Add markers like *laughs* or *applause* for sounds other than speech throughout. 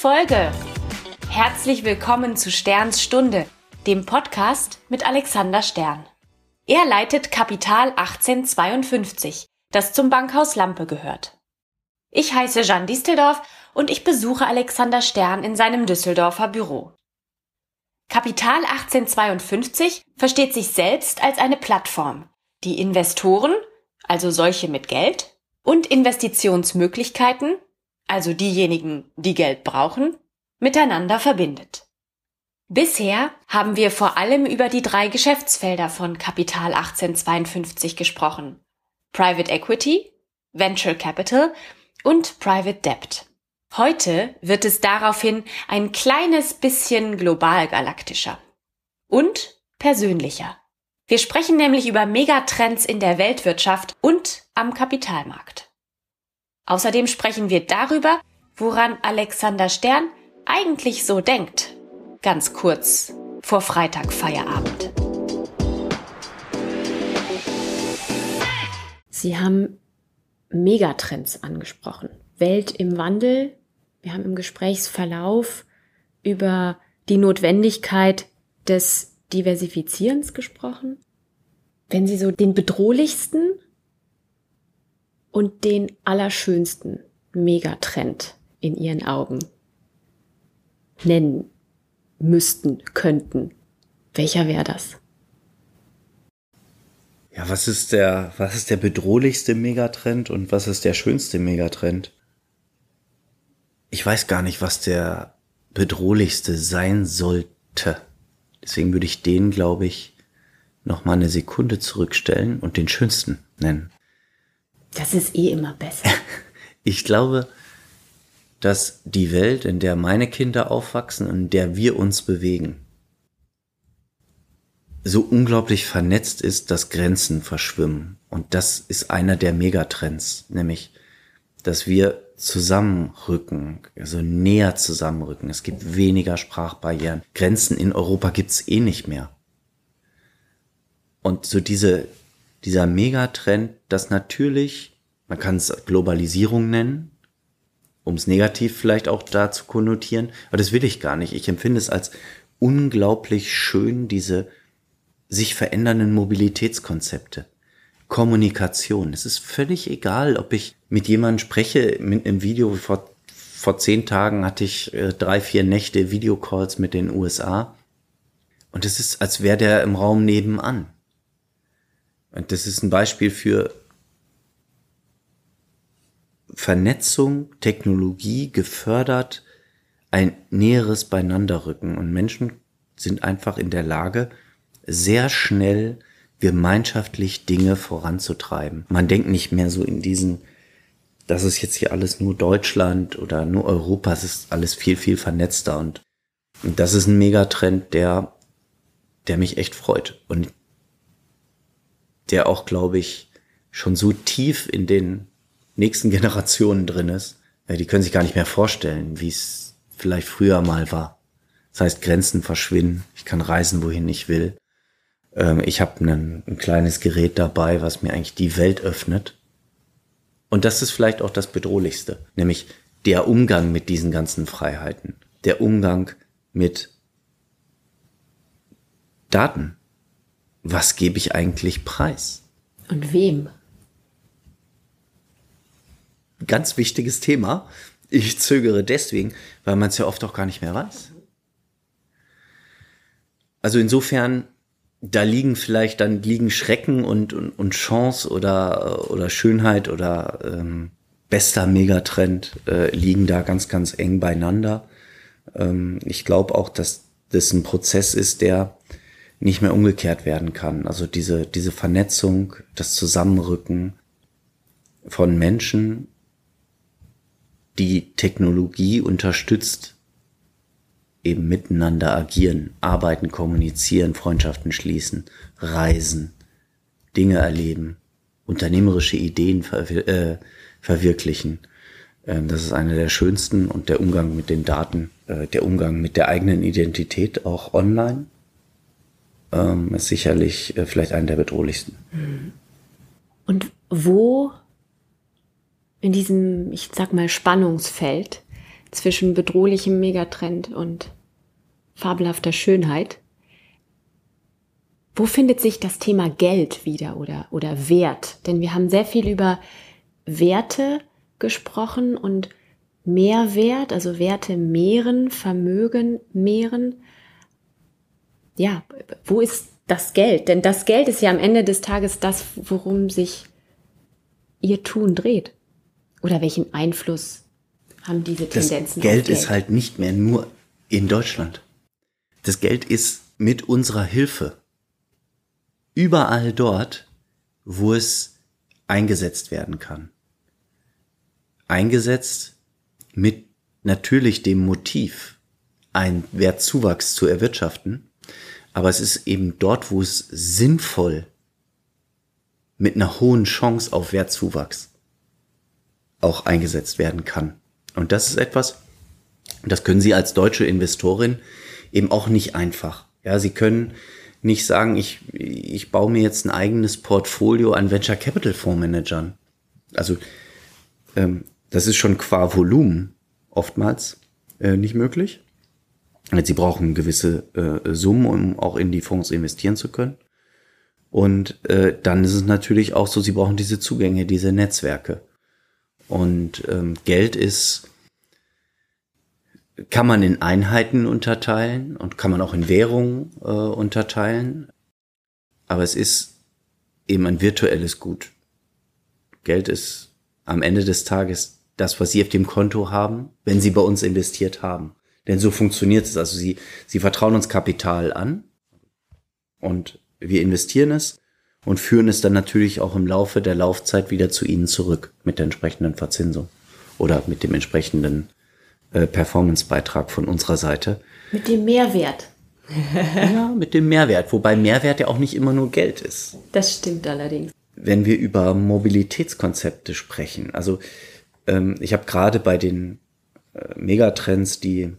Folge! Herzlich willkommen zu Sterns Stunde, dem Podcast mit Alexander Stern. Er leitet Kapital 1852, das zum Bankhaus Lampe gehört. Ich heiße Jeanne Disteldorf und ich besuche Alexander Stern in seinem Düsseldorfer Büro. Kapital 1852 versteht sich selbst als eine Plattform, die Investoren, also solche mit Geld, und Investitionsmöglichkeiten, also diejenigen, die Geld brauchen, miteinander verbindet. Bisher haben wir vor allem über die drei Geschäftsfelder von Kapital 1852 gesprochen. Private Equity, Venture Capital und Private Debt. Heute wird es daraufhin ein kleines bisschen global galaktischer und persönlicher. Wir sprechen nämlich über Megatrends in der Weltwirtschaft und am Kapitalmarkt. Außerdem sprechen wir darüber, woran Alexander Stern eigentlich so denkt. Ganz kurz vor Freitag Feierabend. Sie haben Megatrends angesprochen. Welt im Wandel, wir haben im Gesprächsverlauf über die Notwendigkeit des Diversifizierens gesprochen. Wenn Sie so den bedrohlichsten und den allerschönsten Megatrend in Ihren Augen nennen müssten, könnten, welcher wäre das? Ja, was ist der, was ist der bedrohlichste Megatrend und was ist der schönste Megatrend? ich weiß gar nicht, was der bedrohlichste sein sollte. Deswegen würde ich den, glaube ich, noch mal eine Sekunde zurückstellen und den schönsten nennen. Das ist eh immer besser. *laughs* ich glaube, dass die Welt, in der meine Kinder aufwachsen in der wir uns bewegen, so unglaublich vernetzt ist, dass Grenzen verschwimmen. Und das ist einer der Megatrends, nämlich, dass wir zusammenrücken, also näher zusammenrücken. Es gibt weniger Sprachbarrieren. Grenzen in Europa gibt's eh nicht mehr. Und so diese, dieser Megatrend, das natürlich, man kann es Globalisierung nennen, um es negativ vielleicht auch da zu konnotieren, aber das will ich gar nicht. Ich empfinde es als unglaublich schön, diese sich verändernden Mobilitätskonzepte. Kommunikation. Es ist völlig egal, ob ich mit jemandem spreche, mit einem Video. Vor, vor zehn Tagen hatte ich äh, drei, vier Nächte Videocalls mit den USA. Und es ist, als wäre der im Raum nebenan. Und das ist ein Beispiel für Vernetzung, Technologie gefördert, ein näheres Beieinanderrücken. Und Menschen sind einfach in der Lage, sehr schnell gemeinschaftlich Dinge voranzutreiben. Man denkt nicht mehr so in diesen, das ist jetzt hier alles nur Deutschland oder nur Europa, es ist alles viel, viel vernetzter und, und das ist ein Megatrend, der, der mich echt freut und der auch, glaube ich, schon so tief in den nächsten *laughs* Generationen drin ist, die können sich gar nicht mehr vorstellen, wie es vielleicht früher mal war. Das heißt, Grenzen verschwinden, ich kann reisen, wohin ich will. Ähm, ich habe ein, ein kleines Gerät dabei, was mir eigentlich die Welt öffnet. Und das ist vielleicht auch das Bedrohlichste, nämlich der Umgang mit diesen ganzen Freiheiten, der Umgang mit Daten. Was gebe ich eigentlich preis? Und wem? Ganz wichtiges Thema. Ich zögere deswegen, weil man es ja oft auch gar nicht mehr weiß. Also insofern da liegen vielleicht dann liegen Schrecken und, und, und Chance oder, oder Schönheit oder ähm, bester Megatrend äh, liegen da ganz, ganz eng beieinander. Ähm, ich glaube auch, dass das ein Prozess ist, der nicht mehr umgekehrt werden kann. Also diese, diese Vernetzung, das Zusammenrücken von Menschen, die Technologie unterstützt, eben miteinander agieren, arbeiten, kommunizieren, Freundschaften schließen, reisen, Dinge erleben, unternehmerische Ideen verwir äh, verwirklichen. Ähm, das ist einer der schönsten und der Umgang mit den Daten, äh, der Umgang mit der eigenen Identität auch online ähm, ist sicherlich äh, vielleicht einer der bedrohlichsten. Und wo in diesem, ich sag mal, Spannungsfeld zwischen bedrohlichem Megatrend und fabelhafter Schönheit. Wo findet sich das Thema Geld wieder oder, oder Wert? Denn wir haben sehr viel über Werte gesprochen und Mehrwert, also Werte mehren, Vermögen mehren. Ja, wo ist das Geld? Denn das Geld ist ja am Ende des Tages das, worum sich ihr Tun dreht. Oder welchen Einfluss haben diese Tendenzen? Das Geld, Geld ist halt nicht mehr nur in Deutschland. Das Geld ist mit unserer Hilfe überall dort, wo es eingesetzt werden kann. Eingesetzt mit natürlich dem Motiv, einen Wertzuwachs zu erwirtschaften, aber es ist eben dort, wo es sinnvoll mit einer hohen Chance auf Wertzuwachs auch eingesetzt werden kann. Und das ist etwas, das können Sie als deutsche Investorin eben auch nicht einfach. Ja, Sie können nicht sagen, ich, ich baue mir jetzt ein eigenes Portfolio an Venture Capital Fondsmanagern. Also ähm, das ist schon qua Volumen oftmals äh, nicht möglich. Sie brauchen gewisse äh, Summen, um auch in die Fonds investieren zu können. Und äh, dann ist es natürlich auch so, sie brauchen diese Zugänge, diese Netzwerke. Und ähm, Geld ist, kann man in Einheiten unterteilen und kann man auch in Währungen äh, unterteilen. Aber es ist eben ein virtuelles Gut. Geld ist am Ende des Tages das, was Sie auf dem Konto haben, wenn Sie bei uns investiert haben. Denn so funktioniert es. Also Sie, Sie vertrauen uns Kapital an und wir investieren es und führen es dann natürlich auch im Laufe der Laufzeit wieder zu Ihnen zurück mit der entsprechenden Verzinsung oder mit dem entsprechenden äh, Performancebeitrag von unserer Seite. Mit dem Mehrwert. *laughs* ja, mit dem Mehrwert, wobei Mehrwert ja auch nicht immer nur Geld ist. Das stimmt allerdings. Wenn wir über Mobilitätskonzepte sprechen, also ähm, ich habe gerade bei den äh, Megatrends, die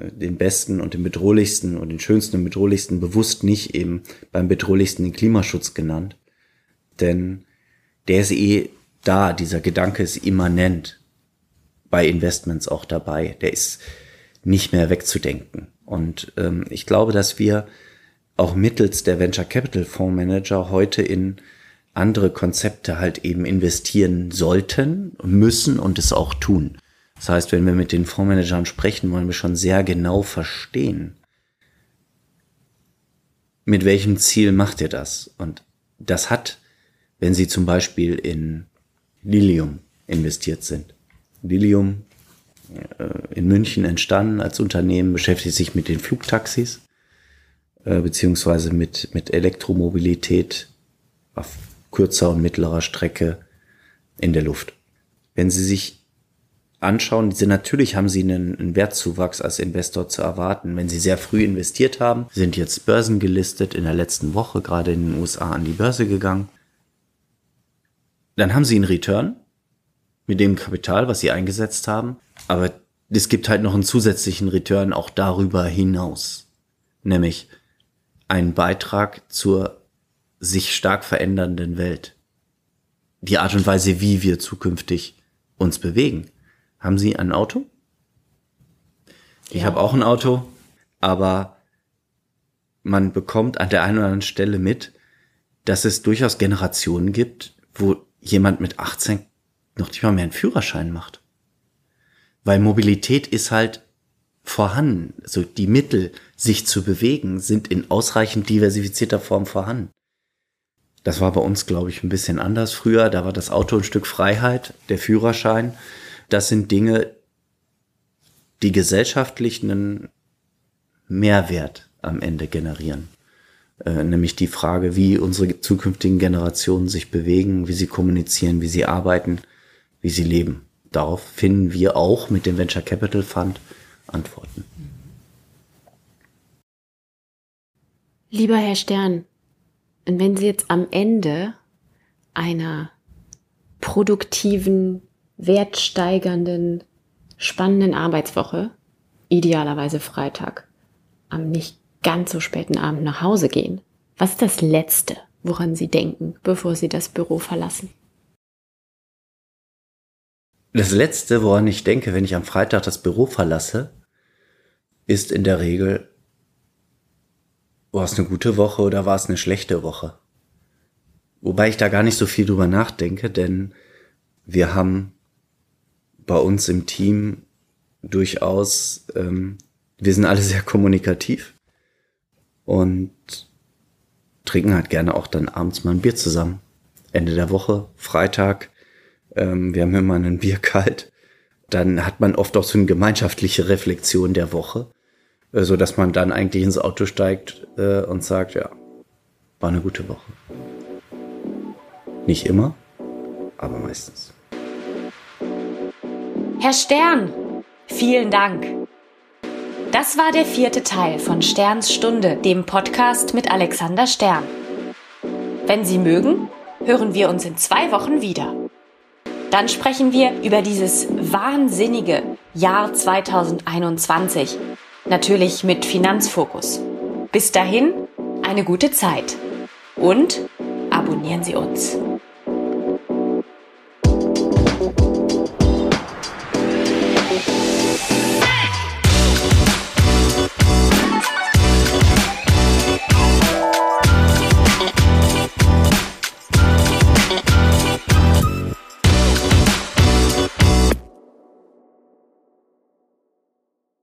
den besten und den bedrohlichsten und den schönsten und bedrohlichsten bewusst nicht eben beim bedrohlichsten den Klimaschutz genannt. Denn der ist eh da, dieser Gedanke ist immanent bei Investments auch dabei. Der ist nicht mehr wegzudenken. Und ähm, ich glaube, dass wir auch mittels der Venture Capital Fonds Manager heute in andere Konzepte halt eben investieren sollten, müssen und es auch tun. Das heißt, wenn wir mit den Fondsmanagern sprechen, wollen wir schon sehr genau verstehen, mit welchem Ziel macht ihr das? Und das hat, wenn Sie zum Beispiel in Lilium investiert sind. Lilium äh, in München entstanden als Unternehmen, beschäftigt sich mit den Flugtaxis, äh, beziehungsweise mit, mit Elektromobilität auf kürzer und mittlerer Strecke in der Luft. Wenn Sie sich anschauen, diese, natürlich haben Sie einen, einen Wertzuwachs als Investor zu erwarten. Wenn Sie sehr früh investiert haben, sind jetzt Börsen gelistet, in der letzten Woche gerade in den USA an die Börse gegangen, dann haben Sie einen Return mit dem Kapital, was Sie eingesetzt haben, aber es gibt halt noch einen zusätzlichen Return auch darüber hinaus, nämlich einen Beitrag zur sich stark verändernden Welt. Die Art und Weise, wie wir zukünftig uns bewegen. Haben Sie ein Auto? Ich ja. habe auch ein Auto, aber man bekommt an der einen oder anderen Stelle mit, dass es durchaus Generationen gibt, wo jemand mit 18 noch nicht mal mehr einen Führerschein macht. Weil Mobilität ist halt vorhanden. Also die Mittel, sich zu bewegen, sind in ausreichend diversifizierter Form vorhanden. Das war bei uns, glaube ich, ein bisschen anders früher. Da war das Auto ein Stück Freiheit, der Führerschein. Das sind Dinge, die gesellschaftlich einen Mehrwert am Ende generieren. Äh, nämlich die Frage, wie unsere zukünftigen Generationen sich bewegen, wie sie kommunizieren, wie sie arbeiten, wie sie leben. Darauf finden wir auch mit dem Venture Capital Fund Antworten. Lieber Herr Stern, wenn Sie jetzt am Ende einer produktiven, wertsteigernden, spannenden Arbeitswoche, idealerweise Freitag, am nicht ganz so späten Abend nach Hause gehen, was ist das Letzte, woran Sie denken, bevor Sie das Büro verlassen? Das Letzte, woran ich denke, wenn ich am Freitag das Büro verlasse, ist in der Regel, war es eine gute Woche oder war es eine schlechte Woche? Wobei ich da gar nicht so viel drüber nachdenke, denn wir haben bei uns im Team durchaus, ähm, wir sind alle *laughs* sehr kommunikativ und trinken halt gerne auch dann abends mal ein Bier zusammen. Ende der Woche, Freitag, ähm, wir haben immer ein *laughs* Bier kalt. Dann hat man oft auch so eine gemeinschaftliche Reflexion der Woche, äh, so dass man dann eigentlich ins Auto steigt äh, und sagt, ja, war eine gute Woche. Nicht immer, aber meistens. Herr Stern, vielen Dank. Das war der vierte Teil von Sterns Stunde, dem Podcast mit Alexander Stern. Wenn Sie mögen, hören wir uns in zwei Wochen wieder. Dann sprechen wir über dieses wahnsinnige Jahr 2021. Natürlich mit Finanzfokus. Bis dahin, eine gute Zeit. Und abonnieren Sie uns.